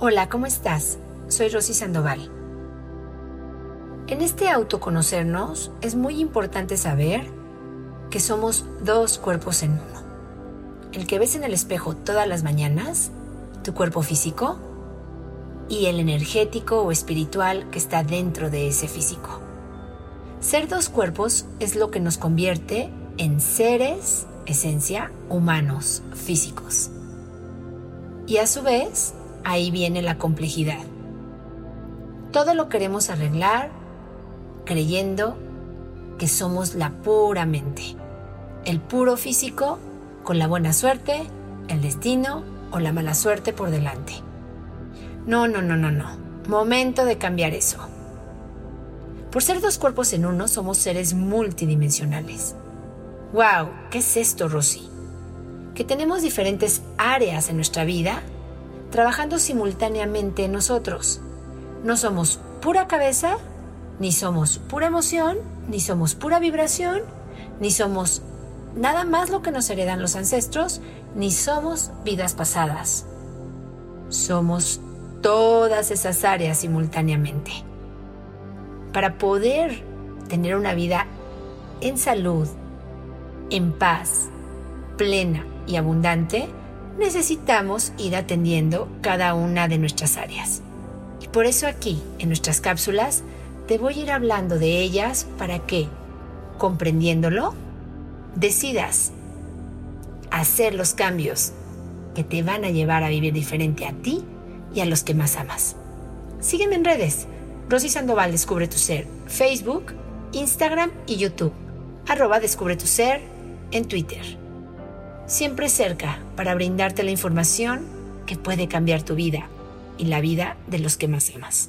Hola, ¿cómo estás? Soy Rosy Sandoval. En este autoconocernos es muy importante saber que somos dos cuerpos en uno. El que ves en el espejo todas las mañanas, tu cuerpo físico, y el energético o espiritual que está dentro de ese físico. Ser dos cuerpos es lo que nos convierte en seres, esencia, humanos, físicos. Y a su vez, ahí viene la complejidad. Todo lo queremos arreglar creyendo que somos la pura mente, el puro físico con la buena suerte, el destino o la mala suerte por delante. No, no, no, no, no. Momento de cambiar eso. Por ser dos cuerpos en uno, somos seres multidimensionales. ¡Wow! ¿Qué es esto, Rosy? Que tenemos diferentes áreas en nuestra vida trabajando simultáneamente en nosotros. No somos pura cabeza, ni somos pura emoción, ni somos pura vibración, ni somos nada más lo que nos heredan los ancestros, ni somos vidas pasadas. Somos todas esas áreas simultáneamente. Para poder tener una vida en salud, en paz, plena y abundante, necesitamos ir atendiendo cada una de nuestras áreas. Y por eso aquí, en nuestras cápsulas, te voy a ir hablando de ellas para que, comprendiéndolo, decidas hacer los cambios que te van a llevar a vivir diferente a ti y a los que más amas. Sígueme en redes. Rosy Sandoval Descubre tu Ser. Facebook, Instagram y YouTube. Arroba Descubre tu Ser en Twitter. Siempre cerca para brindarte la información que puede cambiar tu vida y la vida de los que más amas.